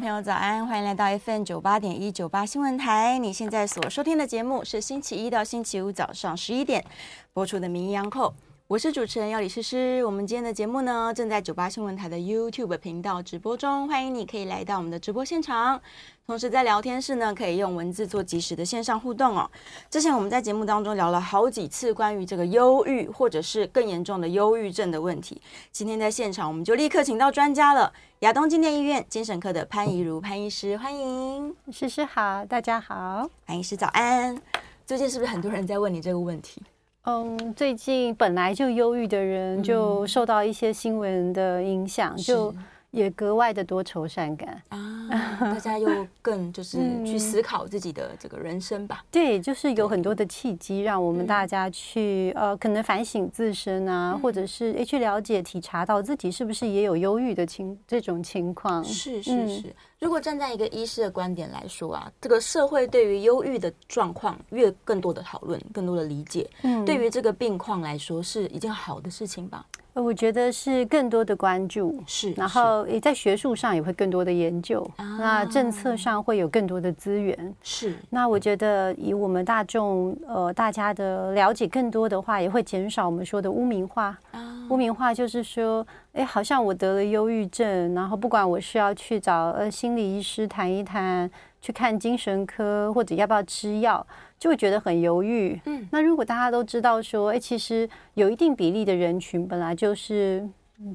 朋友，早安！欢迎来到 FM 九八点一九八新闻台。你现在所收听的节目是星期一到星期五早上十一点播出的《名医央叩》，我是主持人要李诗诗。我们今天的节目呢，正在九八新闻台的 YouTube 频道直播中，欢迎你可以来到我们的直播现场。同时在聊天室呢，可以用文字做及时的线上互动哦。之前我们在节目当中聊了好几次关于这个忧郁或者是更严重的忧郁症的问题。今天在现场，我们就立刻请到专家了，亚东纪念医院精神科的潘怡如潘医师，欢迎。诗诗好，大家好，潘医师早安。最近是不是很多人在问你这个问题？嗯，最近本来就忧郁的人，就受到一些新闻的影响，嗯、就。也格外的多愁善感啊！大家又更就是去思考自己的这个人生吧。嗯、对，就是有很多的契机，让我们大家去呃，可能反省自身啊，嗯、或者是诶去了解、体察到自己是不是也有忧郁的情这种情况。是是是。如果站在一个医师的观点来说啊，这个社会对于忧郁的状况越更多的讨论、更多的理解，嗯，对于这个病况来说是一件好的事情吧。我觉得是更多的关注，是，然后也在学术上也会更多的研究，啊、那政策上会有更多的资源，是。那我觉得以我们大众呃大家的了解更多的话，也会减少我们说的污名化。啊、污名化就是说，哎，好像我得了忧郁症，然后不管我是要去找呃心理医师谈一谈，去看精神科，或者要不要吃药。就会觉得很犹豫。嗯，那如果大家都知道说，哎，其实有一定比例的人群本来就是，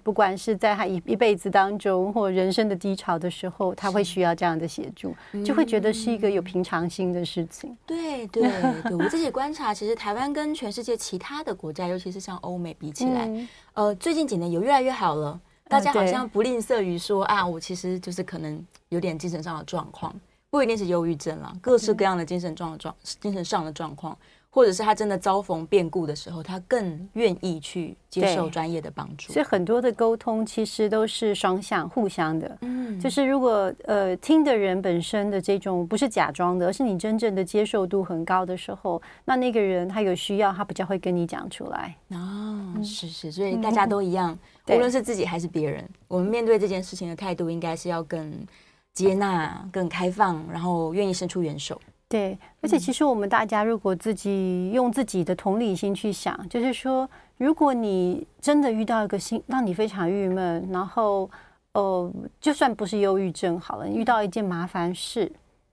不管是在他一一辈子当中或人生的低潮的时候，他会需要这样的协助，就会觉得是一个有平常心的事情。对对对，我自己观察，其实台湾跟全世界其他的国家，尤其是像欧美比起来，呃，最近几年有越来越好了。大家好像不吝啬于说啊，我其实就是可能有点精神上的状况。不一定是忧郁症啦，各式各样的精神状状、精神上的状况，或者是他真的遭逢变故的时候，他更愿意去接受专业的帮助。所以很多的沟通其实都是双向、互相的。嗯，就是如果呃听的人本身的这种不是假装的，而是你真正的接受度很高的时候，那那个人他有需要，他比较会跟你讲出来。哦，是是，所以大家都一样，嗯、无论是自己还是别人，我们面对这件事情的态度应该是要更。接纳更开放，然后愿意伸出援手。对，而且其实我们大家如果自己用自己的同理心去想，就是说，如果你真的遇到一个心让你非常郁闷，然后呃，就算不是忧郁症好了，你遇到一件麻烦事，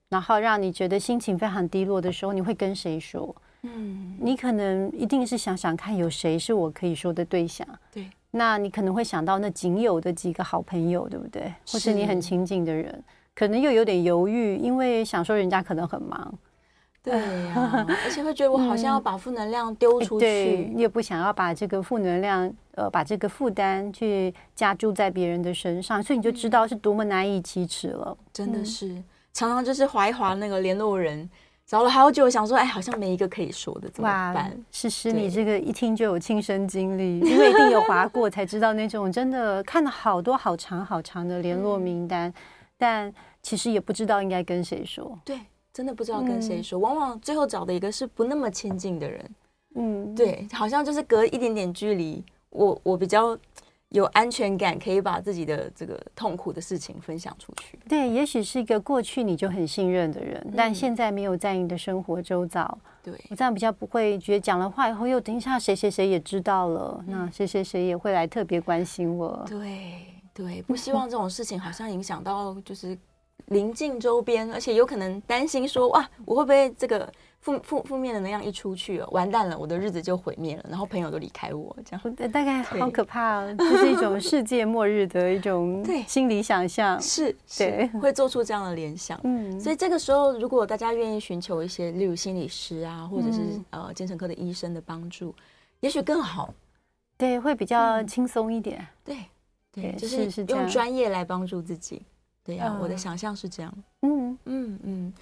然后让你觉得心情非常低落的时候，你会跟谁说？嗯，你可能一定是想想看，有谁是我可以说的对象。对。那你可能会想到那仅有的几个好朋友，对不对？或是你很亲近的人，可能又有点犹豫，因为想说人家可能很忙，对呀、啊，而且会觉得我好像要把负能量丢出去，嗯、对，你也不想要把这个负能量，呃，把这个负担去加注在别人的身上，所以你就知道是多么难以启齿了。真的是，嗯、常常就是滑一滑那个联络人。找了好久，想说，哎，好像没一个可以说的，怎么办？诗诗，你这个一听就有亲身经历，因为一定有划过，才知道那种真的看了好多好长好长的联络名单，嗯、但其实也不知道应该跟谁说。对，真的不知道跟谁说。嗯、往往最后找的一个是不那么亲近的人。嗯，对，好像就是隔一点点距离，我我比较。有安全感，可以把自己的这个痛苦的事情分享出去。对，也许是一个过去你就很信任的人，嗯、但现在没有在你的生活周遭。对，我这样比较不会觉得讲了话以后，又等一下谁谁谁也知道了，嗯、那谁谁谁也会来特别关心我。对对，不希望 这种事情好像影响到就是临近周边，而且有可能担心说哇，我会不会这个。负负负面的能量一出去哦，完蛋了，我的日子就毁灭了，然后朋友都离开我，这样。大概好可怕哦，这是一种世界末日的一种心理想象，是，对，会做出这样的联想。嗯，所以这个时候，如果大家愿意寻求一些，例如心理师啊，或者是呃精神科的医生的帮助，也许更好，对，会比较轻松一点。对，对，就是用专业来帮助自己。对呀，我的想象是这样。嗯嗯嗯。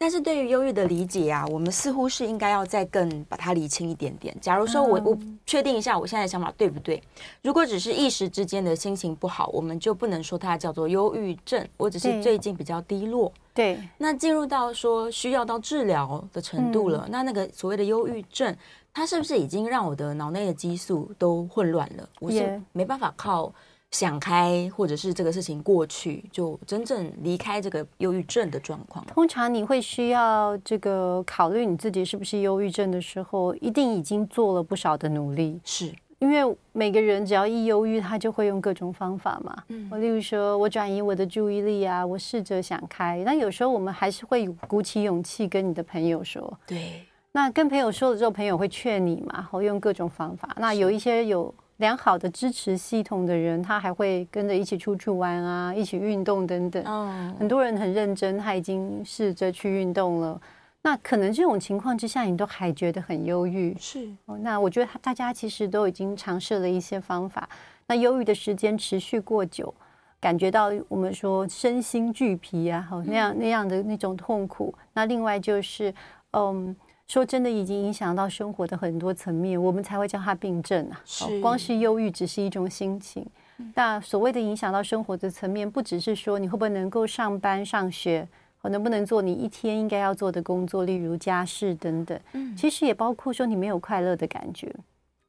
但是对于忧郁的理解啊，我们似乎是应该要再更把它理清一点点。假如说我我确定一下我现在的想法对不对？如果只是一时之间的心情不好，我们就不能说它叫做忧郁症。我只是最近比较低落。对。那进入到说需要到治疗的程度了，那那个所谓的忧郁症，它是不是已经让我的脑内的激素都混乱了？我是没办法靠。想开，或者是这个事情过去，就真正离开这个忧郁症的状况。通常你会需要这个考虑你自己是不是忧郁症的时候，一定已经做了不少的努力。是因为每个人只要一忧郁，他就会用各种方法嘛。嗯，我例如说我转移我的注意力啊，我试着想开。那有时候我们还是会鼓起勇气跟你的朋友说。对。那跟朋友说了之后，朋友会劝你嘛，然后用各种方法。那有一些有。良好的支持系统的人，他还会跟着一起出去玩啊，一起运动等等。嗯，很多人很认真，他已经试着去运动了。那可能这种情况之下，你都还觉得很忧郁。是哦，那我觉得大家其实都已经尝试了一些方法。那忧郁的时间持续过久，感觉到我们说身心俱疲啊，好那样那样的那种痛苦。那另外就是，嗯。说真的，已经影响到生活的很多层面，我们才会叫它病症啊。是，光是忧郁只是一种心情，那所谓的影响到生活的层面，不只是说你会不会能够上班上学，或能不能做你一天应该要做的工作，例如家事等等。嗯，其实也包括说你没有快乐的感觉。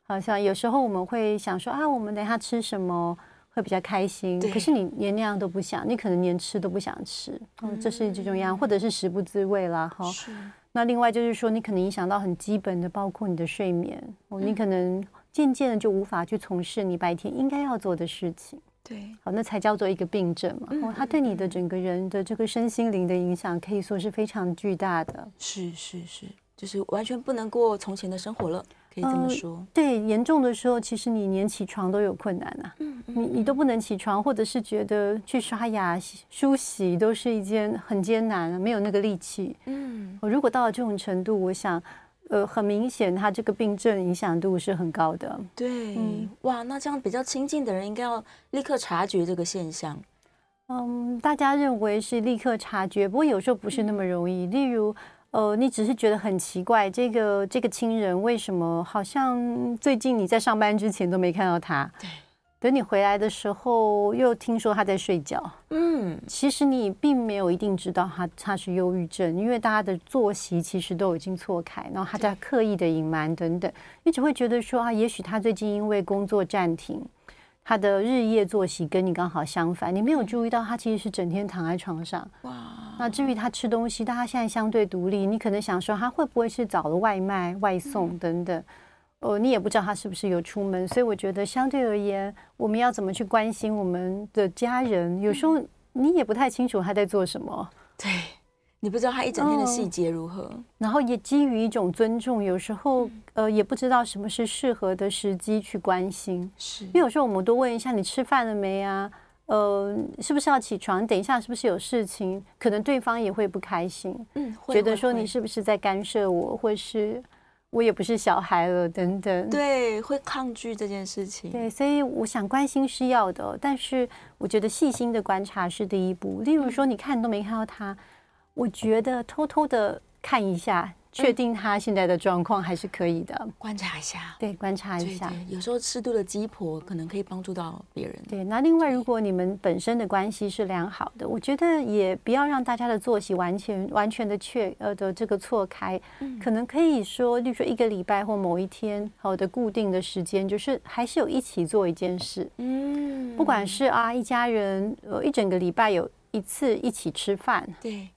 好像有时候我们会想说啊，我们等一下吃什么会比较开心，可是你连那样都不想，你可能连吃都不想吃。嗯，这是最重要，或者是食不滋味啦。哈。那另外就是说，你可能影响到很基本的，包括你的睡眠哦，你可能渐渐的就无法去从事你白天应该要做的事情。对，好，那才叫做一个病症嘛。哦，它对你的整个人的这个身心灵的影响，可以说是非常巨大的。是是是，就是完全不能过从前的生活了。可以这么说，呃、对，严重的时候，其实你连起床都有困难呐、啊。嗯，嗯，你你都不能起床，或者是觉得去刷牙、梳洗都是一件很艰难、啊，没有那个力气。嗯，我如果到了这种程度，我想，呃，很明显，他这个病症影响度是很高的。对，嗯，哇，那这样比较亲近的人应该要立刻察觉这个现象。嗯，大家认为是立刻察觉，不过有时候不是那么容易。嗯、例如。呃，你只是觉得很奇怪，这个这个亲人为什么好像最近你在上班之前都没看到他？对，等你回来的时候又听说他在睡觉。嗯，其实你并没有一定知道他他是忧郁症，因为大家的作息其实都已经错开，然后他在刻意的隐瞒等等，你只会觉得说啊，也许他最近因为工作暂停。他的日夜作息跟你刚好相反，你没有注意到他其实是整天躺在床上。哇！那至于他吃东西，但他现在相对独立，你可能想说他会不会是找了外卖、外送等等，呃，你也不知道他是不是有出门。所以我觉得相对而言，我们要怎么去关心我们的家人？有时候你也不太清楚他在做什么。对。你不知道他一整天的细节如何，嗯，然后也基于一种尊重，有时候呃也不知道什么是适合的时机去关心。是，因为有时候我们都问一下你吃饭了没啊？呃，是不是要起床？等一下是不是有事情？可能对方也会不开心，嗯，觉得说你是不是在干涉我，或是我也不是小孩了等等。对，会抗拒这件事情。对，所以我想关心是要的，但是我觉得细心的观察是第一步。例如说，你看都没看到他。我觉得偷偷的看一下，确定他现在的状况还是可以的。观察一下，对，观察一下。有时候适度的鸡婆可能可以帮助到别人。对，那另外，如果你们本身的关系是良好的，我觉得也不要让大家的作息完全完全的确呃的这个错开。可能可以说，例如说一个礼拜或某一天好的固定的时间，就是还是有一起做一件事。嗯，不管是啊一家人呃一整个礼拜有一次一起吃饭。对。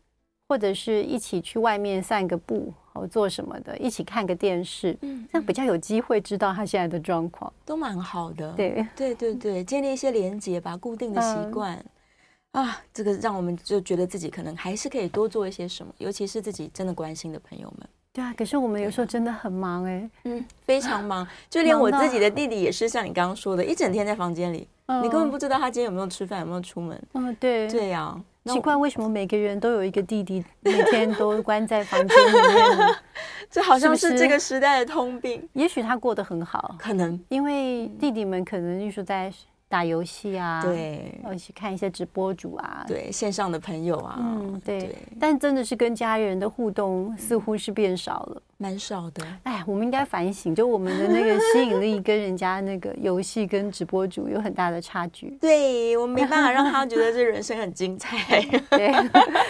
或者是一起去外面散个步，或做什么的，一起看个电视，嗯，这样比较有机会知道他现在的状况，都蛮好的。对，对，对，对，建立一些连接吧，固定的习惯。啊，这个让我们就觉得自己可能还是可以多做一些什么，尤其是自己真的关心的朋友们。对啊，可是我们有时候真的很忙哎、欸，嗯，非常忙，就连我自己的弟弟也是像你刚刚说的，一整天在房间里，你根本不知道他今天有没有吃饭，有没有出门。嗯，对，对呀。奇怪，为什么每个人都有一个弟弟，每天都关在房间里面？这好像是这个时代的通病。也许他过得很好，可能因为弟弟们可能就是在打游戏啊，对，一起看一些直播主啊，对，线上的朋友啊，嗯，对。但真的是跟家人的互动似乎是变少了。蛮少的，哎，我们应该反省，就我们的那个吸引力跟人家那个游戏跟直播主有很大的差距。对，我们没办法让他觉得这人生很精彩。对，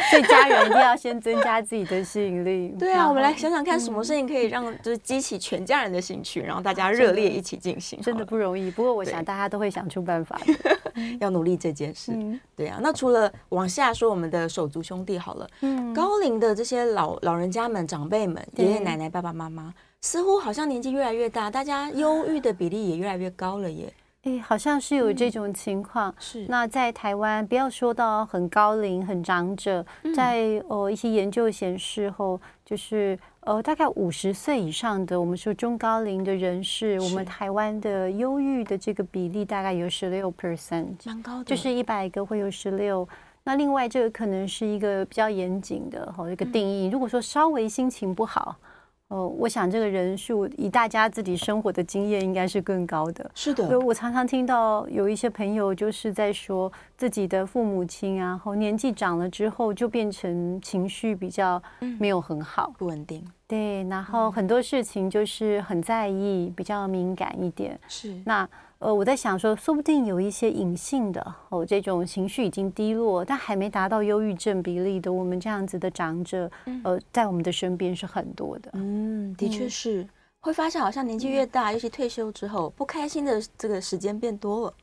所以家人一定要先增加自己的吸引力。对啊，我们来想想看，什么事情可以让就是激起全家人的兴趣，然后大家热烈一起进行。真的不容易，不过我想大家都会想出办法的，要努力这件事。对啊，那除了往下说，我们的手足兄弟好了，嗯，高龄的这些老老人家们、长辈们、爷爷奶奶。来，爸爸妈妈似乎好像年纪越来越大，大家忧郁的比例也越来越高了耶。哎，好像是有这种情况。嗯、是。那在台湾，不要说到很高龄、很长者，在呃一些研究显示后，就是呃大概五十岁以上的，我们说中高龄的人士，我们台湾的忧郁的这个比例大概有十六 percent，蛮高的，就是一百个会有十六。那另外这个可能是一个比较严谨的哈一个定义。如果说稍微心情不好。哦，我想这个人数以大家自己生活的经验，应该是更高的。是的，所以我常常听到有一些朋友就是在说自己的父母亲啊，后年纪长了之后就变成情绪比较没有很好，不稳定。对，然后很多事情就是很在意，比较敏感一点。是那。呃，我在想说，说不定有一些隐性的哦，这种情绪已经低落，但还没达到忧郁症比例的，我们这样子的长者，呃，在我们的身边是很多的。嗯，的确是，会发现好像年纪越大，尤其退休之后，不开心的这个时间变多了。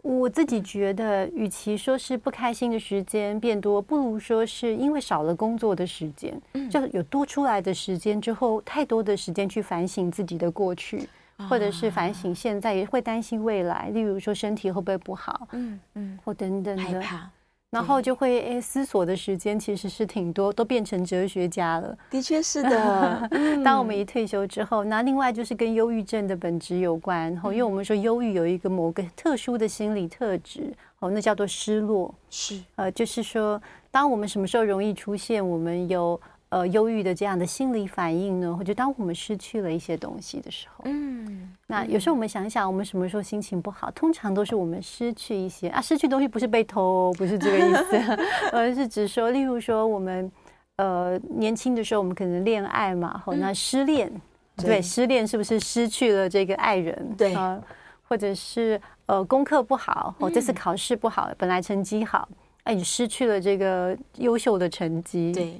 我自己觉得，与其说是不开心的时间变多，不如说是因为少了工作的时间，就有多出来的时间之后，太多的时间去反省自己的过去。或者是反省现在，也会担心未来，例如说身体会不会不好，嗯嗯，或等等的，害怕，然后就会诶思索的时间其实是挺多，都变成哲学家了。的确是的，当我们一退休之后，那另外就是跟忧郁症的本质有关，然后因为我们说忧郁有一个某个特殊的心理特质，哦，那叫做失落，是呃，就是说当我们什么时候容易出现，我们有。呃，忧郁的这样的心理反应呢，或者当我们失去了一些东西的时候，嗯，那有时候我们想想，我们什么时候心情不好，通常都是我们失去一些啊，失去东西不是被偷，不是这个意思，而是指说，例如说我们呃年轻的时候，我们可能恋爱嘛，好，那失恋，对，对，失恋是不是失去了这个爱人？对，呃，或者是呃功课不好，或这次考试不好，本来成绩好，哎，你失去了这个优秀的成绩，对。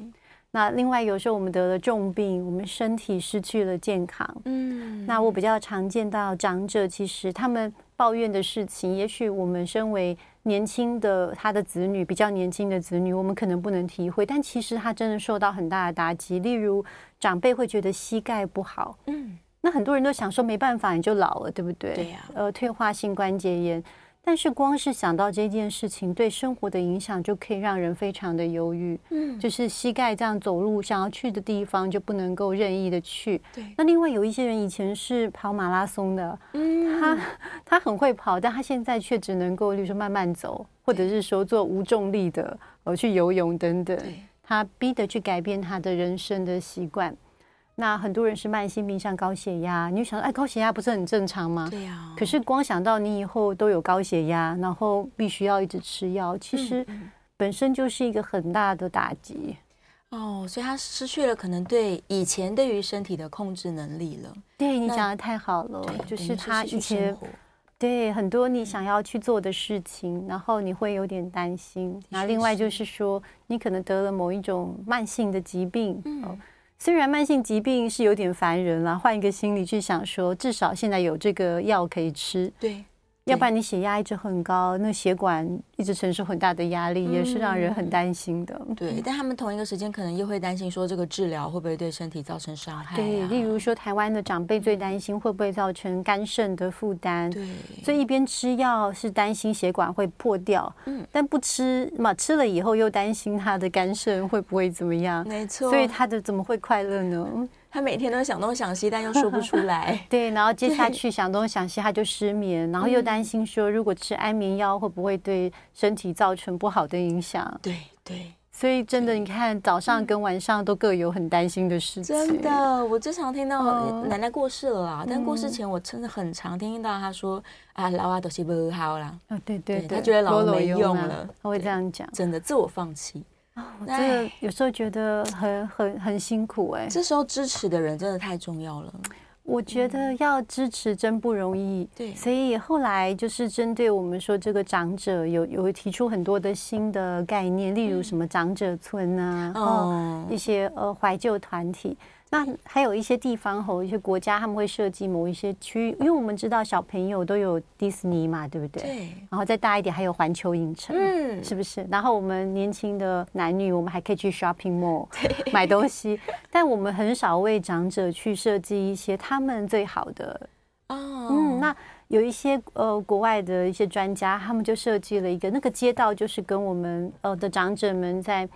那另外有时候我们得了重病，我们身体失去了健康。嗯，那我比较常见到长者，其实他们抱怨的事情，也许我们身为年轻的他的子女，比较年轻的子女，我们可能不能体会，但其实他真的受到很大的打击。例如长辈会觉得膝盖不好，嗯，那很多人都想说没办法，你就老了，对不对？对呀。呃，退化性关节炎。但是光是想到这件事情对生活的影响，就可以让人非常的忧郁。嗯，就是膝盖这样走路想要去的地方就不能够任意的去。对。那另外有一些人以前是跑马拉松的，嗯，他他很会跑，但他现在却只能够，例如说慢慢走，或者是说做无重力的，呃，去游泳等等。他逼得去改变他的人生的习惯。那很多人是慢性病，像高血压，你就想说，哎，高血压不是很正常吗？对呀。可是光想到你以后都有高血压，然后必须要一直吃药，其实本身就是一个很大的打击。哦，所以他失去了可能对以前对于身体的控制能力了。对，你讲的太好了，就是他以前对很多你想要去做的事情，然后你会有点担心。那另外就是说，你可能得了某一种慢性的疾病。嗯。虽然慢性疾病是有点烦人啦，换一个心理去想说，至少现在有这个药可以吃。对，要不然你血压一直很高，那血管一直承受很大的压力，也是让人很担心的。对，但他们同一个时间可能又会担心说，这个治疗会不会对身体造成伤害？对，例如说台湾的长辈最担心会不会造成肝肾的负担。对，所以一边吃药是担心血管会破掉，嗯，但不吃嘛，吃了以后又担心他的肝肾会不会怎么样？没错，所以他的怎么会快乐呢？他每天都想东想西，但又说不出 来。对，然后接下去想东想西，他就失眠，然后又担心说，如果吃安眠药会不会对身体造成不好的影响？对对，所以真的，你看早上跟晚上都各有很担心的事情。真的，我最常听到奶奶过世了啊，但过世前我真的很常听到她说啊，老啊都是不好啦。啊，对对对，她觉得老了没用了，她会这样讲，真的自我放弃。哦，我真的有时候觉得很很很辛苦哎。这时候支持的人真的太重要了。我觉得要支持真不容易。对，所以后来就是针对我们说这个长者有有提出很多的新的概念，例如什么长者村啊，哦，一些呃怀旧团体。那还有一些地方和一些国家，他们会设计某一些区域，因为我们知道小朋友都有迪士尼嘛，对不对？对。然后再大一点，还有环球影城，嗯，是不是？然后我们年轻的男女，我们还可以去 shopping mall 买东西，但我们很少为长者去设计一些他们最好的。哦。嗯，那有一些呃国外的一些专家，他们就设计了一个那个街道，就是跟我们呃的长者们在。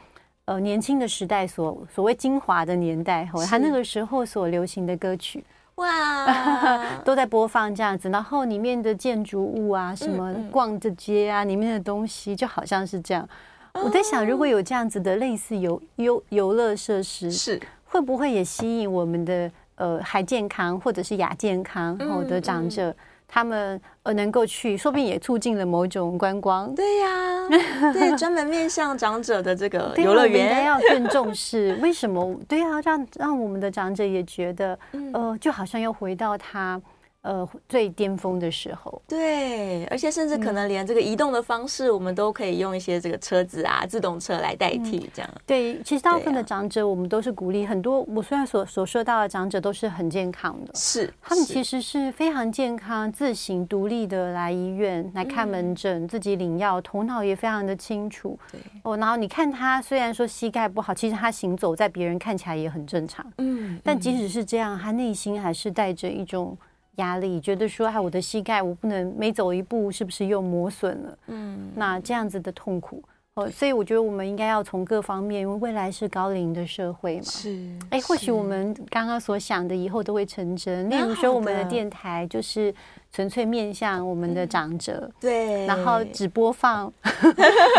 呃，年轻的时代所所谓精华的年代，后他那个时候所流行的歌曲，哇，都在播放这样子。然后里面的建筑物啊，什么逛着街啊，里面的东西就好像是这样。我在想，如果有这样子的类似游游游乐设施，是会不会也吸引我们的呃还健康或者是亚健康后的长者？他们呃能够去，说不定也促进了某种观光。对呀、啊，对，专门面向长者的这个游乐园应该要更重视。为什么？对啊，让让我们的长者也觉得，呃，就好像又回到他。呃，最巅峰的时候，对，而且甚至可能连这个移动的方式，我们都可以用一些这个车子啊、自动车来代替，这样。对，其实大部分的长者，我们都是鼓励很多。我虽然所所说到的长者都是很健康的，是他们其实是非常健康、自行独立的来医院来看门诊，自己领药，头脑也非常的清楚。对哦，然后你看他虽然说膝盖不好，其实他行走在别人看起来也很正常。嗯，但即使是这样，他内心还是带着一种。压力，觉得说，哎，我的膝盖，我不能每走一步，是不是又磨损了？嗯，那这样子的痛苦，哦，所以我觉得我们应该要从各方面，因为未来是高龄的社会嘛。是，哎，或许我们刚刚所想的，以后都会成真。例如说，我们的电台就是。纯粹面向我们的长者，对，然后只播放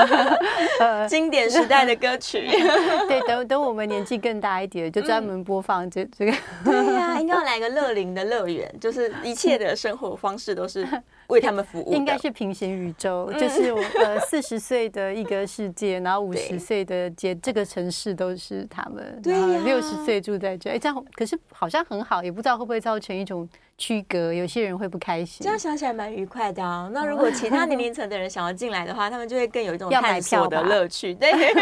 经典时代的歌曲，对，等等我们年纪更大一点，就专门播放这这个。对呀，应该要来个乐龄的乐园，就是一切的生活方式都是 为他们服务。应该是平行宇宙，就是我呃四十岁的一个世界，然后五十岁的街这个城市都是他们，然后六十岁住在这，哎，这样可是好像很好，也不知道会不会造成一种。区隔，有些人会不开心。这样想起来蛮愉快的啊。那如果其他年龄层的人想要进来的话，他们就会更有一种 探索的乐趣。对，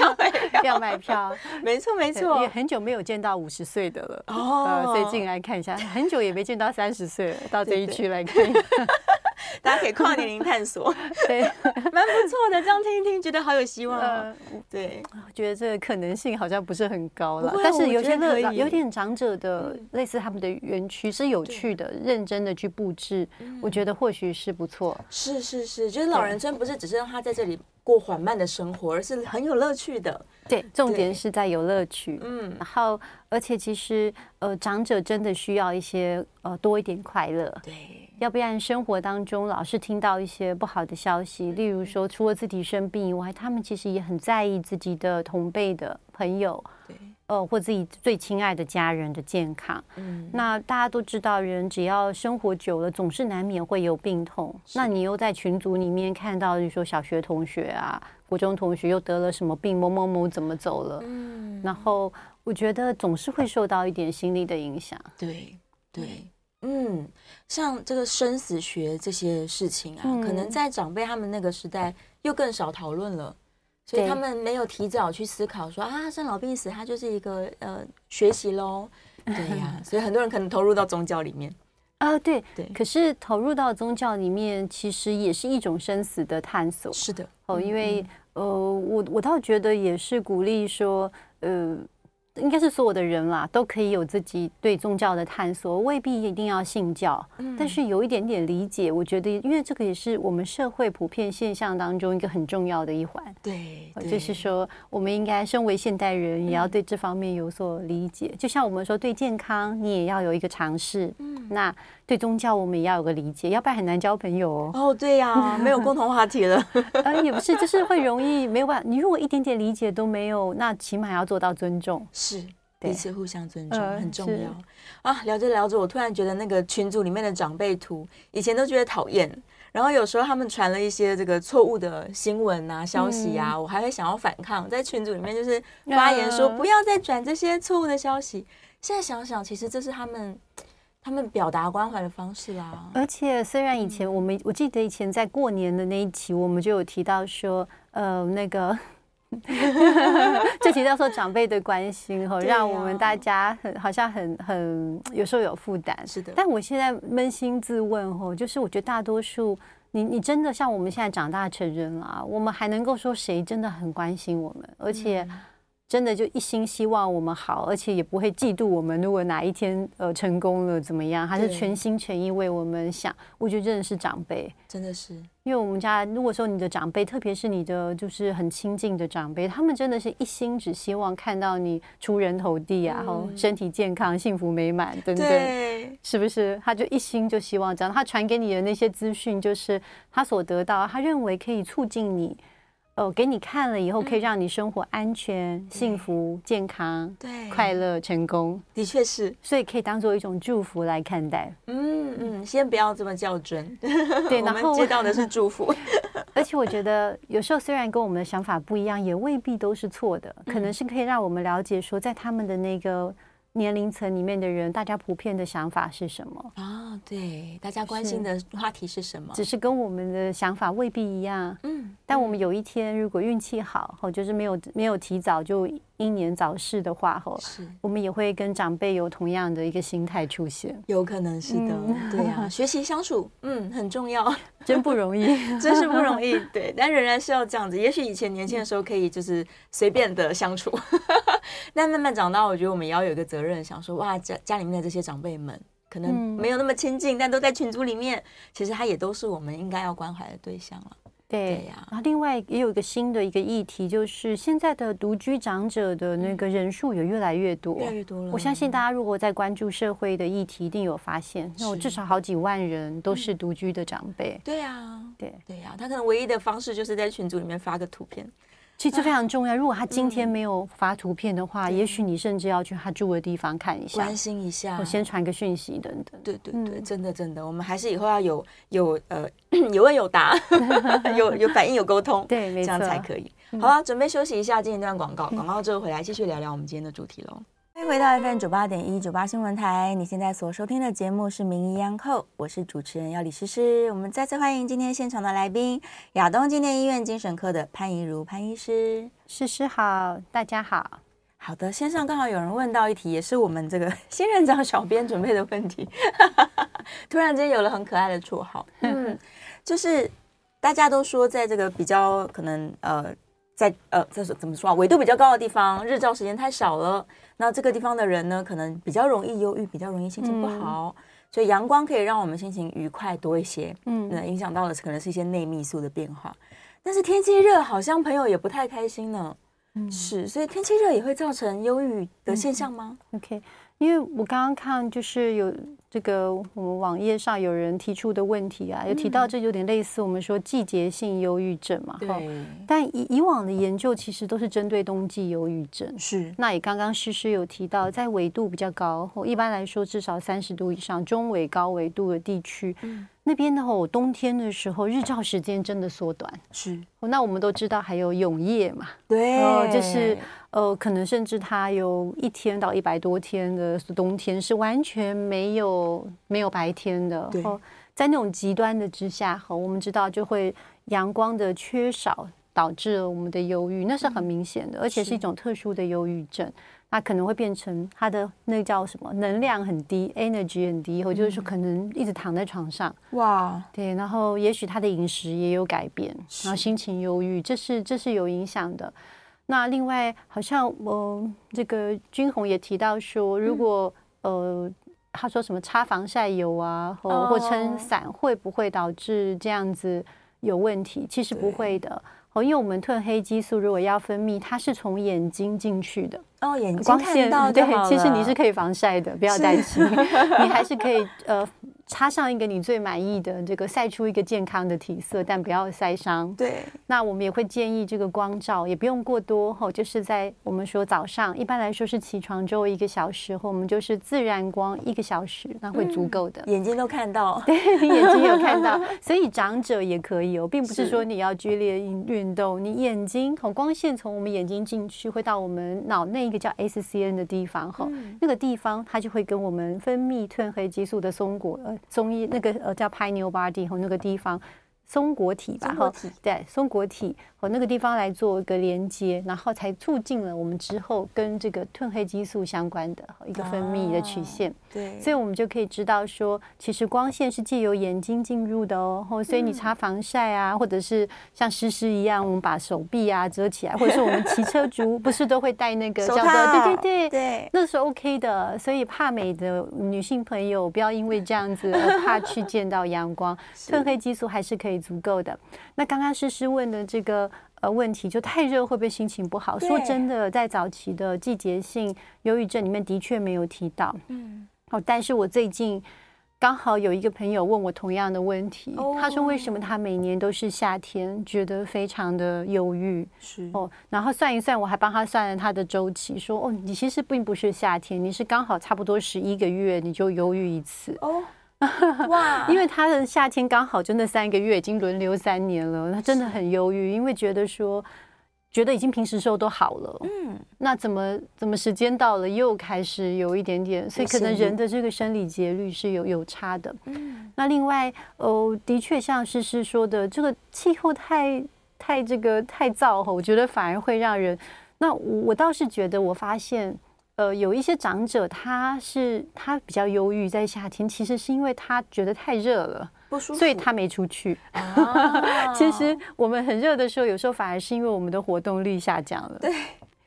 要买票，要买票。没错，没错。也很久没有见到五十岁的了哦，所以进来看一下。很久也没见到三十岁了，到这一区来看一下。大家可以跨年龄探索，对，蛮不错的。这样听一听，觉得好有希望。呃，对，我觉得这个可能性好像不是很高了。但是有些乐有点长者的，类似他们的园区是有趣的，认真的去布置，我觉得或许是不错。是是是，就是老人村不是只是让他在这里过缓慢的生活，而是很有乐趣的。对，重点是在有乐趣。嗯，然后而且其实呃，长者真的需要一些呃多一点快乐。对。要不然生活当中老是听到一些不好的消息，例如说除了自己生病以外，他们其实也很在意自己的同辈的朋友，对，呃，或自己最亲爱的家人的健康。嗯，那大家都知道，人只要生活久了，总是难免会有病痛。那你又在群组里面看到，就是说小学同学啊、国中同学又得了什么病，某某某怎么走了？嗯，然后我觉得总是会受到一点心理的影响。对，对。嗯，像这个生死学这些事情啊，嗯、可能在长辈他们那个时代又更少讨论了，所以他们没有提早去思考说啊，生老病死它就是一个呃学习喽，对呀、啊，所以很多人可能投入到宗教里面，啊，对对。可是投入到宗教里面，其实也是一种生死的探索。是的，哦，因为呃，我我倒觉得也是鼓励说，呃。应该是所有的人啦，都可以有自己对宗教的探索，未必一定要信教，嗯、但是有一点点理解，我觉得，因为这个也是我们社会普遍现象当中一个很重要的一环。对，就是说，我们应该身为现代人，也要对这方面有所理解。嗯、就像我们说，对健康，你也要有一个尝试。嗯，那对宗教，我们也要有个理解，要不然很难交朋友哦。哦，对呀、啊，没有共同话题了。呃，也不是，就是会容易没有办法。你如果一点点理解都没有，那起码要做到尊重。是。彼此互相尊重很重要啊！聊着聊着，我突然觉得那个群组里面的长辈图，以前都觉得讨厌，然后有时候他们传了一些这个错误的新闻啊、消息啊，我还会想要反抗，在群组里面就是发言说不要再转这些错误的消息。现在想想，其实这是他们他们表达关怀的方式啊。而且虽然以前我们我记得以前在过年的那一期，我们就有提到说，呃，那个。就提到说长辈的关心哈，让我们大家很好像很很有时候有负担。是的，但我现在扪心自问哈，就是我觉得大多数你你真的像我们现在长大成人了，啊我们还能够说谁真的很关心我们，而且。真的就一心希望我们好，而且也不会嫉妒我们。如果哪一天呃成功了怎么样，他是全心全意为我们想。我觉得真的是长辈，真的是。因为我们家如果说你的长辈，特别是你的就是很亲近的长辈，他们真的是一心只希望看到你出人头地啊，然后身体健康、幸福美满等等，对，是不是？他就一心就希望这样。他传给你的那些资讯，就是他所得到，他认为可以促进你。哦，给你看了以后，可以让你生活安全、嗯、幸福、健康、对快乐、成功。的确是，所以可以当做一种祝福来看待。嗯嗯，先不要这么较真。对，然后接到的是祝福。而且我觉得，有时候虽然跟我们的想法不一样，也未必都是错的，可能是可以让我们了解说，在他们的那个。年龄层里面的人，大家普遍的想法是什么啊、哦？对，大家关心的话题是什么？只是跟我们的想法未必一样。嗯，但我们有一天如果运气好，或就是没有没有提早就。英年早逝的话，吼，是我们也会跟长辈有同样的一个心态出现，有可能是的，嗯、对呀、啊，学习相处，嗯，很重要，真不容易，真是不容易，对，但仍然是要这样子。也许以前年轻的时候可以就是随便的相处，但慢慢长大，我觉得我们也要有一个责任，想说，哇，家家里面的这些长辈们可能没有那么亲近，但都在群组里面，其实他也都是我们应该要关怀的对象了。对呀，然后另外也有一个新的一个议题，就是现在的独居长者的那个人数也越来越多，越来越多了。我相信大家如果在关注社会的议题，一定有发现，那我至少好几万人都是独居的长辈。对呀，对对呀，他可能唯一的方式就是在群组里面发个图片。其实这非常重要。如果他今天没有发图片的话，也许你甚至要去他住的地方看一下，关心一下，我先传个讯息等等。对对对，真的真的，我们还是以后要有有呃 有问有答，有有反应有沟通，对，没错，这样才可以。好了，准备休息一下，进一段广告，广告之后回来继续聊聊我们今天的主题喽。欢迎回到 FM 九八点一九八新闻台，你现在所收听的节目是《名医央叩》，我是主持人要李诗诗。我们再次欢迎今天现场的来宾，亚东纪念医院精神科的潘怡如潘医师。诗诗好，大家好。好的，线上刚好有人问到一题，也是我们这个 新人掌小编准备的问题，突然间有了很可爱的绰号，嗯，就是大家都说在这个比较可能呃。在呃，这是怎么说啊？纬度比较高的地方，日照时间太少了。那这个地方的人呢，可能比较容易忧郁，比较容易心情不好。嗯、所以阳光可以让我们心情愉快多一些。嗯，那影响到的可能是一些内泌素的变化。但是天气热，好像朋友也不太开心呢。嗯，是，所以天气热也会造成忧郁的现象吗？嗯，OK，因为我刚刚看就是有。这个我们网页上有人提出的问题啊，有提到这有点类似我们说季节性忧郁症嘛，哈。但以以往的研究其实都是针对冬季忧郁症。是。那也刚刚诗诗有提到，在纬度比较高，一般来说至少三十度以上，中纬高纬度的地区，嗯、那边的话，我冬天的时候日照时间真的缩短。是。那我们都知道还有永夜嘛，对，就是。呃，可能甚至它有一天到一百多天的冬天是完全没有没有白天的。对，在那种极端的之下，和我们知道就会阳光的缺少导致了我们的忧郁，那是很明显的，而且是一种特殊的忧郁症。那可能会变成他的那叫什么能量很低，energy 很低，或就是说可能一直躺在床上。哇，对，然后也许他的饮食也有改变，然后心情忧郁，这是这是有影响的。那另外，好像我、呃、这个君红也提到说，如果、嗯、呃他说什么擦防晒油啊，或或撑伞会不会导致这样子有问题？其实不会的。哦，因为我们褪黑激素如果要分泌，它是从眼睛进去的。哦，眼睛光线对，其实你是可以防晒的，不要担心，你还是可以呃。插上一个你最满意的这个，晒出一个健康的体色，但不要晒伤。对，那我们也会建议这个光照也不用过多吼，就是在我们说早上，一般来说是起床之后一个小时，或我们就是自然光一个小时，那会足够的。嗯、眼睛都看到，对，眼睛有看到，所以长者也可以哦，并不是说你要剧烈运动，你眼睛吼光线从我们眼睛进去，会到我们脑内一个叫 SCN 的地方吼、嗯，那个地方它就会跟我们分泌褪黑激素的松果呃。中医那个呃叫 pineal body 和那个地方松果体吧，哈，对，松果体。和那个地方来做一个连接，然后才促进了我们之后跟这个褪黑激素相关的一个分泌的曲线。对，所以我们就可以知道说，其实光线是借由眼睛进入的哦。所以你擦防晒啊，或者是像诗诗一样，我们把手臂啊遮起来，或者是我们骑车族不是都会戴那个叫做对对对对，那是 OK 的。所以怕美的女性朋友不要因为这样子而怕去见到阳光，褪黑激素还是可以足够的。那刚刚诗诗问的这个呃问题，就太热会不会心情不好？说真的，在早期的季节性忧郁症里面的确没有提到。嗯，哦，但是我最近刚好有一个朋友问我同样的问题，他说为什么他每年都是夏天觉得非常的忧郁？是哦，然后算一算，我还帮他算了他的周期，说哦，你其实并不是夏天，你是刚好差不多十一个月你就忧郁一次。哦。哇！因为他的夏天刚好就那三个月，已经轮流三年了，他真的很忧郁，因为觉得说，觉得已经平时时候都好了，嗯，那怎么怎么时间到了又开始有一点点，所以可能人的这个生理节律是有有差的。嗯，那另外，哦，的确像诗诗说的，这个气候太太这个太燥哈，我觉得反而会让人，那我倒是觉得，我发现。呃，有一些长者，他是他比较忧郁，在夏天，其实是因为他觉得太热了，不舒服，所以他没出去。啊、其实我们很热的时候，有时候反而是因为我们的活动率下降了。对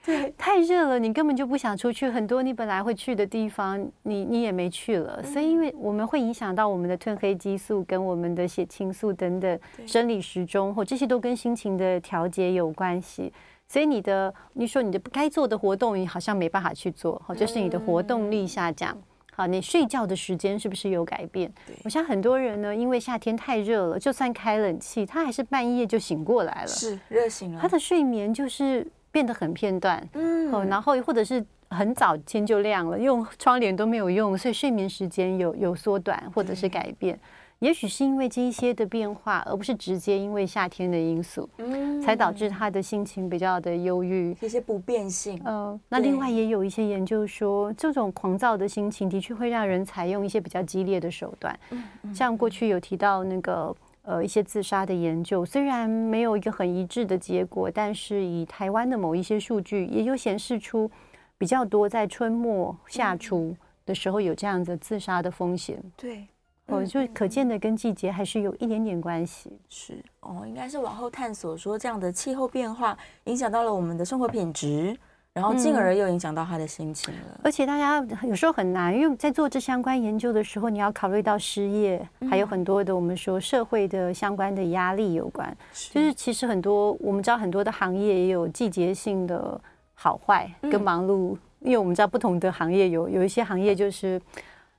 对，太热了，你根本就不想出去，很多你本来会去的地方，你你也没去了。所以，因为我们会影响到我们的褪黑激素跟我们的血清素等等生理时钟，或这些都跟心情的调节有关系。所以你的，你说你的不该做的活动，你好像没办法去做，好，就是你的活动力下降。好，你睡觉的时间是不是有改变？我想很多人呢，因为夏天太热了，就算开冷气，他还是半夜就醒过来了，是热醒了。他的睡眠就是变得很片段，嗯，然后或者是很早天就亮了，用窗帘都没有用，所以睡眠时间有有缩短或者是改变。也许是因为这一些的变化，而不是直接因为夏天的因素，嗯，才导致他的心情比较的忧郁。这些不变性，嗯，那另外也有一些研究说，这种狂躁的心情的确会让人采用一些比较激烈的手段。嗯像过去有提到那个呃一些自杀的研究，虽然没有一个很一致的结果，但是以台湾的某一些数据也有显示出比较多在春末夏初的时候有这样子自杀的风险。对。哦，就可见的跟季节还是有一点点关系。是哦，应该是往后探索说，这样的气候变化影响到了我们的生活品质，然后进而又影响到他的心情了。嗯。而且大家有时候很难，因为在做这相关研究的时候，你要考虑到失业，还有很多的我们说社会的相关的压力有关。就是其实很多我们知道很多的行业也有季节性的好坏跟忙碌，因为我们知道不同的行业有有一些行业就是。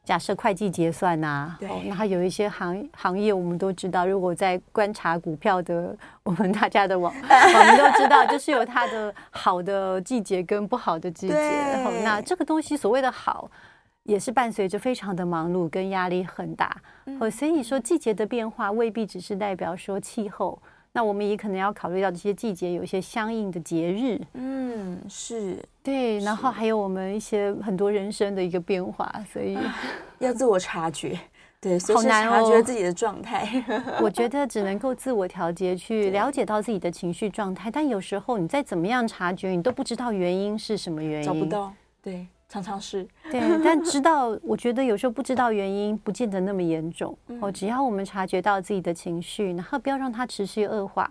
假设会计结算呐、然后有一些行行业，我们都知道，如果在观察股票的，我们大家的网，我们都知道，就是有它的好的季节跟不好的季节。然后，那这个东西所谓的好，也是伴随着非常的忙碌跟压力很大。哦，所以说季节的变化未必只是代表说气候。那我们也可能要考虑到这些季节有一些相应的节日，嗯，是。对，然后还有我们一些很多人生的一个变化，所以 要自我察觉，对，好难察觉自己的状态。我觉得只能够自我调节，去了解到自己的情绪状态，但有时候你再怎么样察觉，你都不知道原因是什么原因，找不到。对，常常是。对，但知道，我觉得有时候不知道原因，不见得那么严重。哦，只要我们察觉到自己的情绪，然后不要让它持续恶化。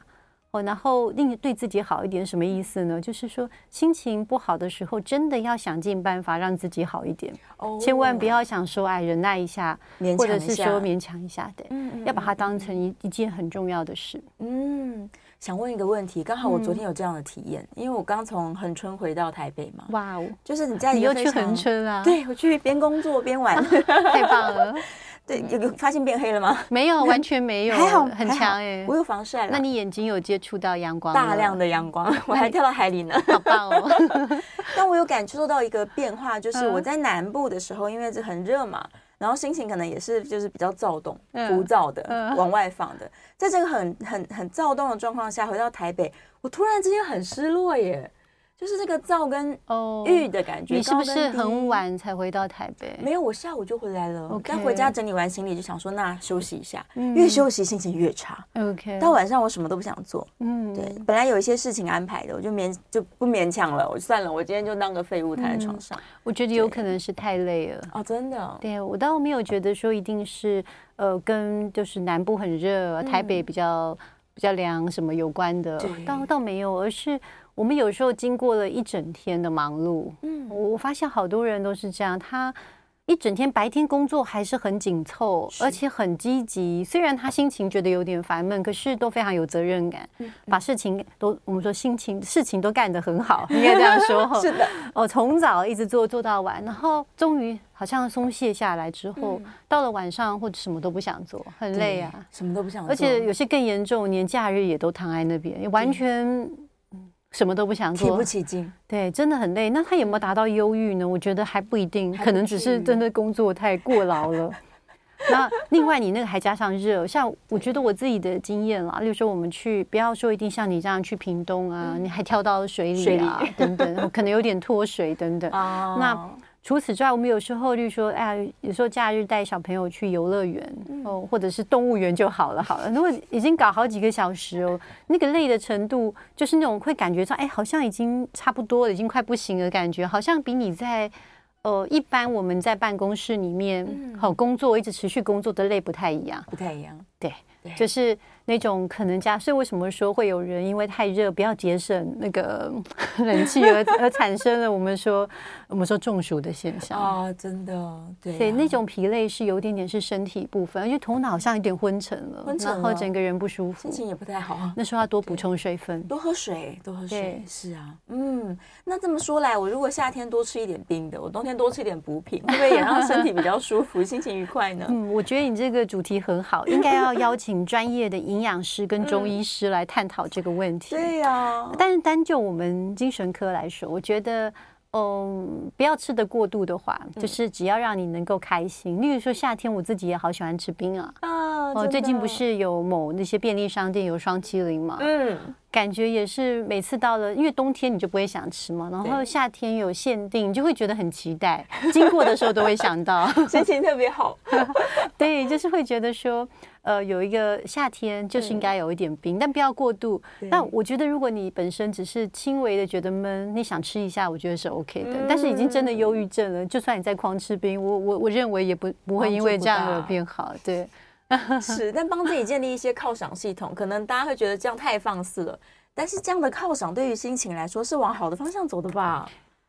哦，然后令对自己好一点，什么意思呢？就是说心情不好的时候，真的要想尽办法让自己好一点。哦，千万不要想说哎，忍耐一下，一下，或者是说勉强一下，对，嗯嗯，要把它当成一一件很重要的事。嗯，想问一个问题，刚好我昨天有这样的体验，嗯、因为我刚从恒春回到台北嘛。哇哦，就是你在你又去恒春啊？对，我去边工作边玩，太棒了。对，有有发现变黑了吗？没有，完全没 有，还好，很强哎。我有防晒了。那你眼睛有接触到阳光？大量的阳光，我还跳到海里呢，好棒哦。但我有感受到一个变化，就是我在南部的时候，因为这很热嘛，然后心情可能也是就是比较躁动、浮躁的，往外放的。在这个很很很躁动的状况下，回到台北，我突然之间很失落耶。就是这个燥跟郁的感觉。你是不是很晚才回到台北？没有，我下午就回来了。刚回家整理完行李，就想说那休息一下。越休息心情越差。OK。到晚上我什么都不想做。嗯，对。本来有一些事情安排的，我就勉就不勉强了。我算了，我今天就当个废物躺在床上。我觉得有可能是太累了。哦，真的。对，我倒没有觉得说一定是呃跟就是南部很热，台北比较比较凉什么有关的。倒倒没有，而是。我们有时候经过了一整天的忙碌，嗯，我发现好多人都是这样，他一整天白天工作还是很紧凑，而且很积极。虽然他心情觉得有点烦闷，可是都非常有责任感，把事情都我们说心情事情都干得很好，应该这样说。是的，哦，从早一直做做到晚，然后终于好像松懈下来之后，到了晚上或者什么都不想做，很累啊，什么都不想做，而且有些更严重，连假日也都躺在那边，完全。什么都不想做，提不起劲，对，真的很累。那他有没有达到忧郁呢？我觉得还不一定，可能只是真的工作太过劳了。那另外，你那个还加上热，像我觉得我自己的经验啦，例如说我们去，不要说一定像你这样去屏东啊，你还跳到水里啊等等，可能有点脱水等等。那除此之外，我们有时候就说，哎呀，有时候假日带小朋友去游乐园哦，或者是动物园就好了，好了。如果已经搞好几个小时哦，那个累的程度，就是那种会感觉到，哎，好像已经差不多了，已经快不行了感觉，好像比你在呃一般我们在办公室里面好工作，一直持续工作的累不太一样，不太一样，对。就是那种可能加，所以为什么说会有人因为太热，不要节省那个 冷气而 而产生了我们说我们说中暑的现象啊，真的对，所以那种疲累是有点点是身体部分，而且头脑好像有点昏沉了，昏沉了，然后整个人不舒服，心情也不太好。那时候要多补充水分，多喝水，多喝水。是啊，嗯，那这么说来，我如果夏天多吃一点冰的，我冬天多吃一点补品，会不会也让身体比较舒服，心情愉快呢？嗯，我觉得你这个主题很好，应该要邀请。专业的营养师跟中医师来探讨这个问题。对呀，但是单就我们精神科来说，我觉得，嗯，不要吃的过度的话，就是只要让你能够开心。例如说夏天，我自己也好喜欢吃冰啊。哦，最近不是有某那些便利商店有双麒麟嘛？嗯。感觉也是每次到了，因为冬天你就不会想吃嘛，然后夏天有限定，你就会觉得很期待，经过的时候都会想到，心情特别好。对，就是会觉得说，呃，有一个夏天就是应该有一点冰，但不要过度。那我觉得如果你本身只是轻微的觉得闷，你想吃一下，我觉得是 OK 的。但是已经真的忧郁症了，就算你再狂吃冰，我我我认为也不不会因为这样而变好。对。是，但帮自己建立一些犒赏系统，可能大家会觉得这样太放肆了。但是这样的犒赏对于心情来说是往好的方向走的吧？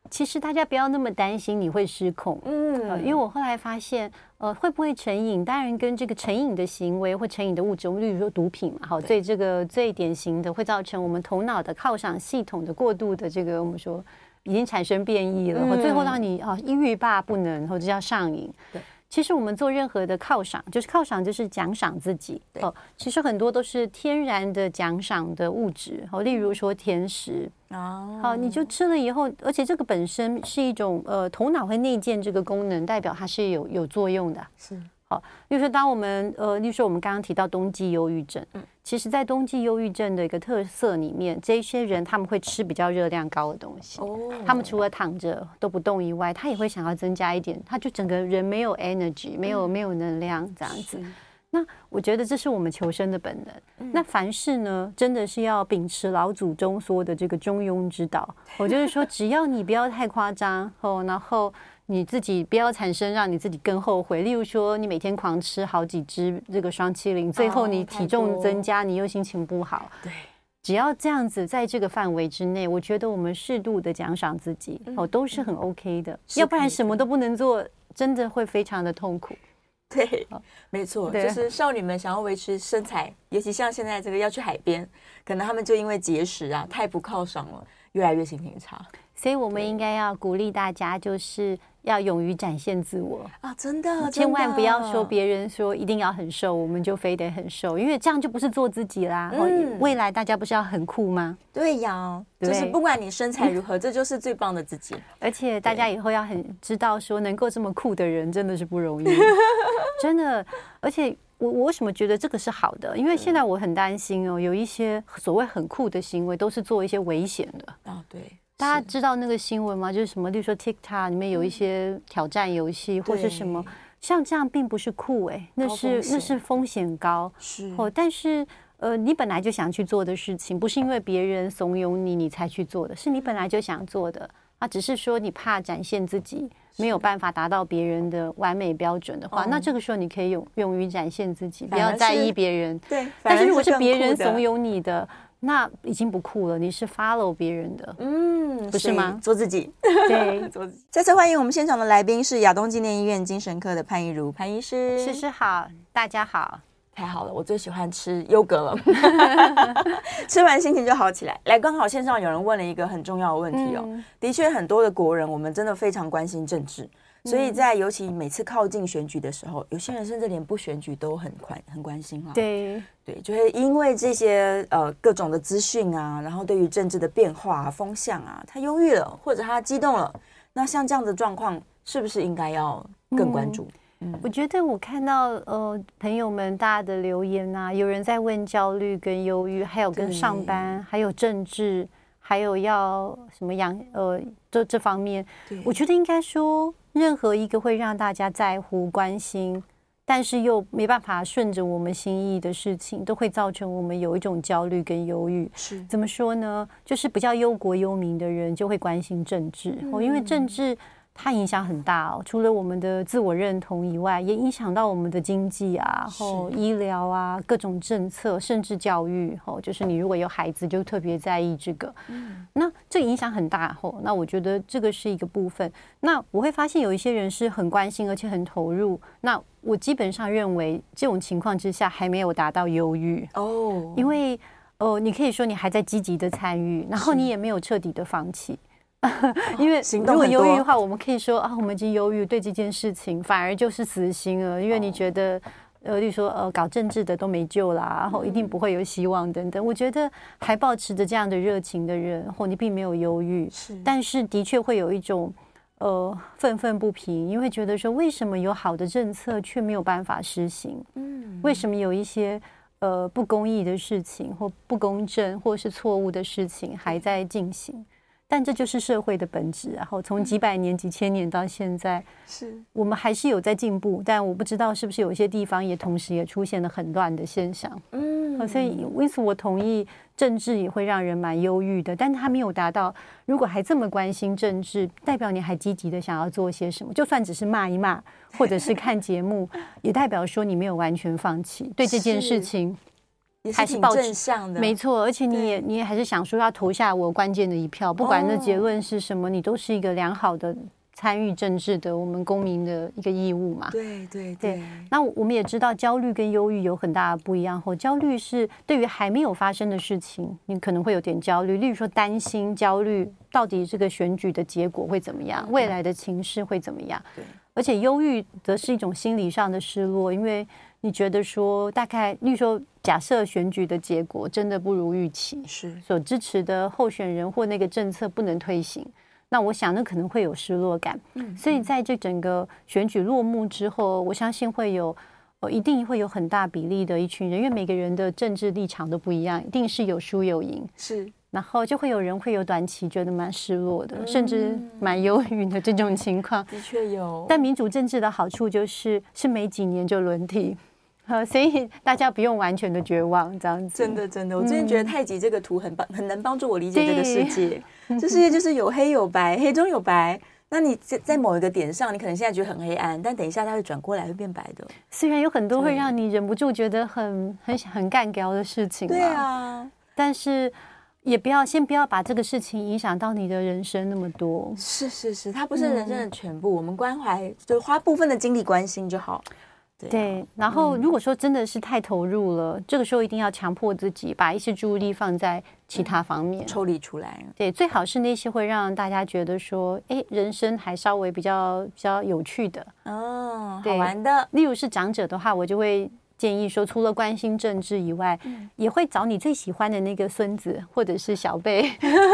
其实大家不要那么担心你会失控，嗯、呃，因为我后来发现，呃，会不会成瘾，当然跟这个成瘾的行为或成瘾的物质，我们例如说毒品嘛，好，最这个最典型的会造成我们头脑的犒赏系统的过度的这个我们说已经产生变异了，嗯、最后让你啊一欲罢不能，或者叫上瘾。对。其实我们做任何的犒赏，就是犒赏，就是奖赏自己。对哦，其实很多都是天然的奖赏的物质。哦，例如说甜食。哦。好，你就吃了以后，而且这个本身是一种呃，头脑会内建这个功能，代表它是有有作用的。是。好，例如说，当我们呃，例如说我们刚刚提到冬季忧郁症，嗯，其实，在冬季忧郁症的一个特色里面，这些人他们会吃比较热量高的东西。哦，他们除了躺着都不动以外，他也会想要增加一点，他就整个人没有 energy，没有没有能量这样子。那我觉得这是我们求生的本能。嗯、那凡事呢，真的是要秉持老祖宗说的这个中庸之道。我就是说，只要你不要太夸张哦，然后你自己不要产生让你自己更后悔。例如说，你每天狂吃好几只这个双七零，最后你体重增加，你又心情不好。对，只要这样子在这个范围之内，我觉得我们适度的奖赏自己哦，都是很 OK 的。要不然什么都不能做，真的会非常的痛苦。对，没错，就是少女们想要维持身材，尤其像现在这个要去海边，可能他们就因为节食啊，太不犒赏了，越来越心情差。所以我们应该要鼓励大家，就是。要勇于展现自我啊！真的，千万不要说别人说一定要很瘦，我们就非得很瘦，因为这样就不是做自己啦。嗯，未来大家不是要很酷吗？对呀，就是不管你身材如何，这就是最棒的自己。而且大家以后要很知道，说能够这么酷的人真的是不容易，真的。而且我我为什么觉得这个是好的？因为现在我很担心哦，有一些所谓很酷的行为，都是做一些危险的啊。对。大家知道那个新闻吗？就是什么，例如说 TikTok 里面有一些挑战游戏，或是什么，像这样并不是酷哎，那是那是风险高。是哦，但是呃，你本来就想去做的事情，不是因为别人怂恿你你才去做的，是你本来就想做的啊，只是说你怕展现自己没有办法达到别人的完美标准的话，那这个时候你可以勇勇于展现自己，不要在意别人。对，但是如果是别人怂恿你的。那已经不酷了，你是 follow 别人的，嗯，不是吗？做自己，对，做自己。再次欢迎我们现场的来宾是亚东纪念医院精神科的潘怡如潘医师，诗诗好，大家好，太好了，我最喜欢吃优格了，吃完心情就好起来。来，刚好线上有人问了一个很重要的问题哦，嗯、的确很多的国人，我们真的非常关心政治。所以在尤其每次靠近选举的时候，有些人甚至连不选举都很关很关心哈。对对，就会因为这些呃各种的资讯啊，然后对于政治的变化啊、风向啊，他忧郁了或者他激动了。那像这样的状况，是不是应该要更关注？嗯，我觉得我看到呃朋友们大家的留言啊，有人在问焦虑跟忧郁，还有跟上班，还有政治，还有要什么养呃这这方面，我觉得应该说。任何一个会让大家在乎、关心，但是又没办法顺着我们心意的事情，都会造成我们有一种焦虑跟忧郁。是怎么说呢？就是比较忧国忧民的人就会关心政治，哦、嗯，因为政治。它影响很大哦，除了我们的自我认同以外，也影响到我们的经济啊，然后医疗啊，各种政策，甚至教育。吼，就是你如果有孩子，就特别在意这个。嗯，那这个影响很大。吼，那我觉得这个是一个部分。那我会发现有一些人是很关心，而且很投入。那我基本上认为，这种情况之下还没有达到忧郁哦，因为呃，你可以说你还在积极的参与，然后你也没有彻底的放弃。因为如果忧郁的话，我们可以说啊，我们已经忧郁，对这件事情反而就是死心了。因为你觉得，呃，例如说呃，搞政治的都没救啦，然后一定不会有希望等等。我觉得还保持着这样的热情的人，或你并没有忧郁，是，但是的确会有一种呃愤愤不平，因为觉得说为什么有好的政策却没有办法实行？嗯，为什么有一些呃不公义的事情或不公正或是错误的事情还在进行？但这就是社会的本质，然后从几百年、几千年到现在，是我们还是有在进步，但我不知道是不是有一些地方也同时也出现了很乱的现象。嗯，所以因此我同意，政治也会让人蛮忧郁的，但他没有达到。如果还这么关心政治，代表你还积极的想要做些什么，就算只是骂一骂，或者是看节目，也代表说你没有完全放弃对这件事情。还是正向的，没错，而且你也你也还是想说要投下我关键的一票，不管那结论是什么，你都是一个良好的参与政治的我们公民的一个义务嘛。对对对。那我们也知道焦虑跟忧郁有很大的不一样，或焦虑是对于还没有发生的事情，你可能会有点焦虑，例如说担心、焦虑到底这个选举的结果会怎么样，未来的情势会怎么样。对。而且忧郁则是一种心理上的失落，因为。你觉得说，大概，例如说，假设选举的结果真的不如预期，是所支持的候选人或那个政策不能推行，那我想那可能会有失落感。嗯，所以在这整个选举落幕之后，我相信会有，呃，一定会有很大比例的一群人，因为每个人的政治立场都不一样，一定是有输有赢。是。然后就会有人会有短期觉得蛮失落的，甚至蛮忧郁的这种情况。的确有。但民主政治的好处就是是没几年就轮替。所以大家不用完全的绝望，这样子。真的，真的，我最近觉得太极这个图很帮，很能帮助我理解这个世界。这世界就是有黑有白，黑中有白。那你在在某一个点上，你可能现在觉得很黑暗，但等一下它会转过来，会变白的。虽然有很多会让你忍不住觉得很很很干掉的事情，对啊，但是也不要先不要把这个事情影响到你的人生那么多。是是是，它不是人生的全部，嗯、我们关怀就花部分的精力关心就好。对，啊、对，然后如果说真的是太投入了，嗯、这个时候一定要强迫自己把一些注意力放在其他方面，嗯、抽离出来。对，最好是那些会让大家觉得说，哎，人生还稍微比较比较有趣的，哦，好玩的。例如是长者的话，我就会。建议说，除了关心政治以外，嗯、也会找你最喜欢的那个孙子或者是小辈，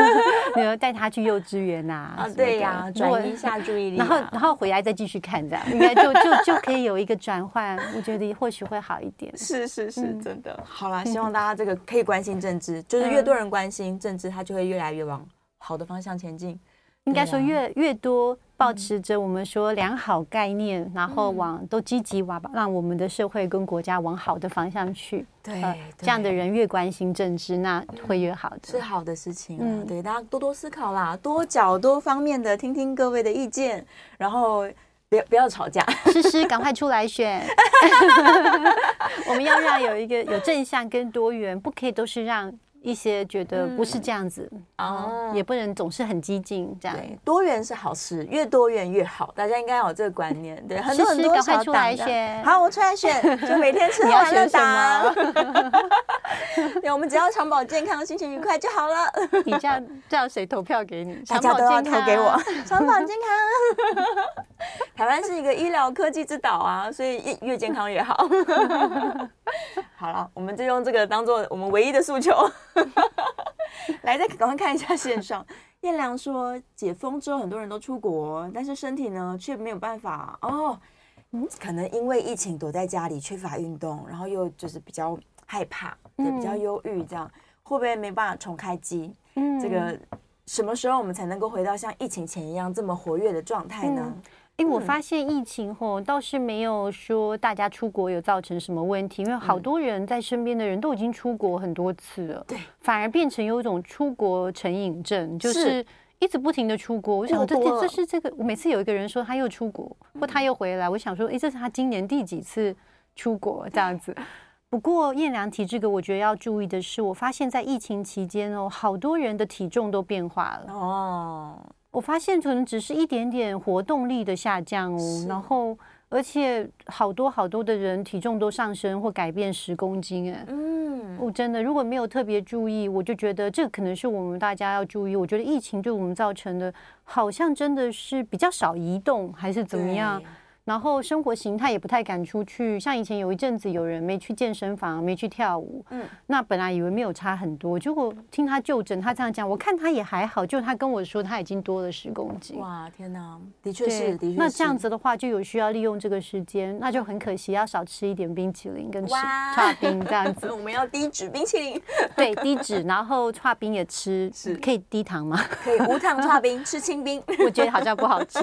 你要带他去幼稚园呐。啊，对呀、啊，转移一下注意力、啊，然后然后回来再继续看，这样应该就就就可以有一个转换。我觉得或许会好一点。是是是，嗯、真的。好啦，希望大家这个可以关心政治，就是越多人关心政治，它就会越来越往好的方向前进。应该说越越多保持着我们说良好概念，嗯、然后往都积极往让我们的社会跟国家往好的方向去。对，呃、对这样的人越关心政治，那会越好的，是好的事情啊。嗯、对，大家多多思考啦，多角多方面的听听各位的意见，然后不要不要吵架。诗诗，赶快出来选。我们要让有一个有正向跟多元，不可以都是让。一些觉得不是这样子，哦，也不能总是很激进这样。多元是好事，越多元越好，大家应该有这个观念。对，很多很多小党选。好，我出来选，就每天吃 喝玩乐党。对，我们只要长保健康，心情愉快就好了。你这样这样谁投票给你？大家都要投给我。长保健康。台湾是一个医疗科技之岛啊，所以越越健康越好。好了，我们就用这个当做我们唯一的诉求。来，再赶快看一下线上。彦良说，解封之后很多人都出国，但是身体呢却没有办法哦。嗯，可能因为疫情躲在家里，缺乏运动，然后又就是比较害怕，也比较忧郁，这样会不会没办法重开机？嗯，这个什么时候我们才能够回到像疫情前一样这么活跃的状态呢？嗯因为我发现疫情后倒是没有说大家出国有造成什么问题，因为好多人在身边的人都已经出国很多次了，对，反而变成有一种出国成瘾症，就是一直不停的出国。我想这这是这个，我每次有一个人说他又出国或他又回来，我想说，哎，这是他今年第几次出国这样子。不过燕良提这个，我觉得要注意的是，我发现在疫情期间哦，好多人的体重都变化了哦。我发现可能只是一点点活动力的下降哦，然后而且好多好多的人体重都上升或改变十公斤哎，嗯，哦真的如果没有特别注意，我就觉得这可能是我们大家要注意。我觉得疫情对我们造成的，好像真的是比较少移动还是怎么样。然后生活形态也不太敢出去，像以前有一阵子有人没去健身房，没去跳舞，嗯，那本来以为没有差很多，结果听他就诊，他这样讲，我看他也还好，就他跟我说他已经多了十公斤。哇，天哪，的确是，的确是。那这样子的话，就有需要利用这个时间，那就很可惜，要少吃一点冰淇淋跟吃差冰这样子。我们要低脂冰淇淋，对，低脂，然后差冰也吃，是可以低糖吗？可以无糖差冰，吃清冰。我觉得好像不好吃，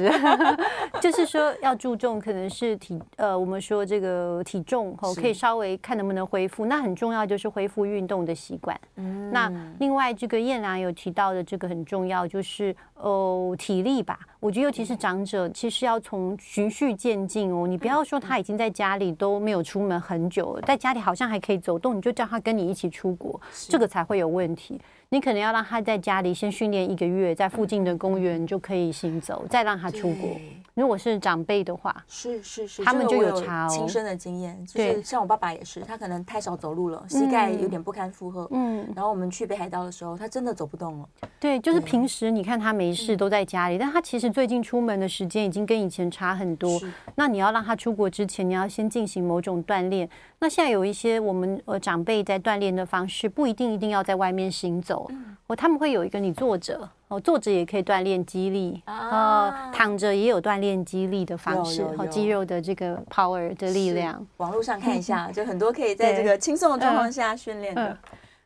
就是说要注重。可能是体呃，我们说这个体重哦，可以稍微看能不能恢复。那很重要就是恢复运动的习惯。嗯，那另外这个燕良有提到的这个很重要，就是哦体力吧。我觉得尤其是长者，其实要从循序渐进哦。你不要说他已经在家里都没有出门很久了，在家里好像还可以走动，你就叫他跟你一起出国，这个才会有问题。你可能要让他在家里先训练一个月，在附近的公园就可以行走，再让他出国。如果是长辈的话，是是是，他们就有差哦。亲身的经验，就是像我爸爸也是，他可能太少走路了，膝盖有点不堪负荷。嗯，然后我们去北海道的时候，他真的走不动了。对，就是平时你看他没事都在家里，但他其实最近出门的时间已经跟以前差很多。那你要让他出国之前，你要先进行某种锻炼。那现在有一些我们呃长辈在锻炼的方式，不一定一定要在外面行走，哦，他们会有一个你坐着。哦，坐着也可以锻炼肌力，啊，躺着也有锻炼肌力的方式，和肌肉的这个 power 的力量。网络上看一下，就很多可以在这个轻松的状况下训练的。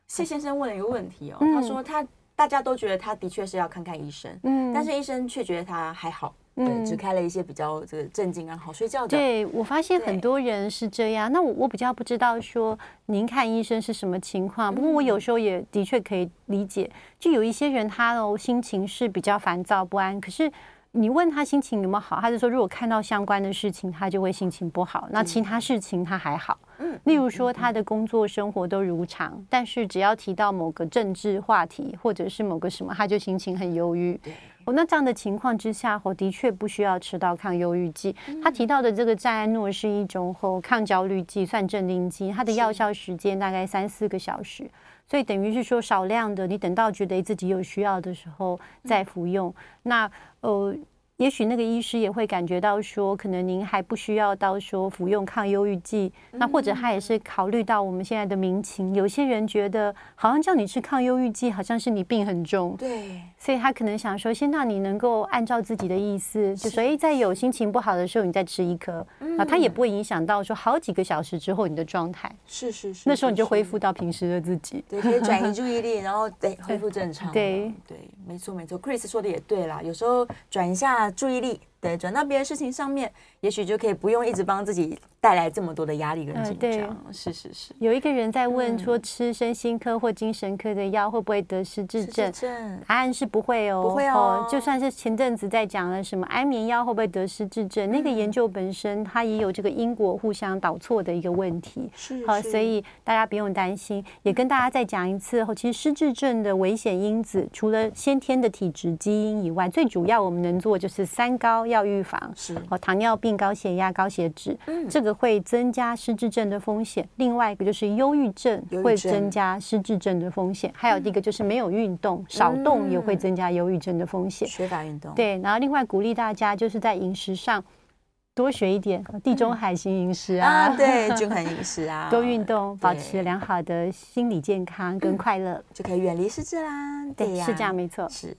谢先生问了一个问题哦，他说他大家都觉得他的确是要看看医生，嗯，但是医生却觉得他还好，对，只开了一些比较这个镇静啊、好睡觉的。对，我发现很多人是这样。那我我比较不知道说您看医生是什么情况，不过我有时候也的确可以理解，就有一些人他的心情是比较烦躁不安，可是。你问他心情有没有好，他就说如果看到相关的事情，他就会心情不好。那其他事情他还好。嗯，例如说他的工作生活都如常，但是只要提到某个政治话题或者是某个什么，他就心情很忧郁。哦，那这样的情况之下，我的确不需要吃到抗忧郁剂。他提到的这个赞安诺是一种后抗焦虑剂，算镇定剂，它的药效时间大概三四个小时。所以等于是说少量的，你等到觉得自己有需要的时候再服用。那呃。也许那个医师也会感觉到说，可能您还不需要到说服用抗忧郁剂，那或者他也是考虑到我们现在的民情，有些人觉得好像叫你吃抗忧郁剂，好像是你病很重，对，所以他可能想说，先让你能够按照自己的意思，就所以，在有心情不好的时候，你再吃一颗，啊，他也不会影响到说好几个小时之后你的状态，是是是，那时候你就恢复到平时的自己，对，可以转移 注意力，然后对恢复正常，对。对，没错没错，Chris 说的也对啦，有时候转一下注意力。对，转到别的事情上面，也许就可以不用一直帮自己带来这么多的压力跟紧张。对，是是是。有一个人在问说，吃身心科或精神科的药会不会得失智症？答案是不会哦，不会哦。就算是前阵子在讲了什么安眠药会不会得失智症，那个研究本身它也有这个因果互相导错的一个问题。是。好，所以大家不用担心。也跟大家再讲一次，其实失智症的危险因子除了先天的体质基因以外，最主要我们能做就是三高。要预防是哦，糖尿病、高血压、高血脂，嗯，这个会增加失智症的风险。另外一个就是忧郁症会增加失智症的风险。还有一个就是没有运动，少动也会增加忧郁症的风险。缺乏运动，对。然后另外鼓励大家就是在饮食上多学一点地中海型饮食啊，对，均衡饮食啊，多运动，保持良好的心理健康跟快乐，就可以远离失智啦。对呀，是这样，没错，是。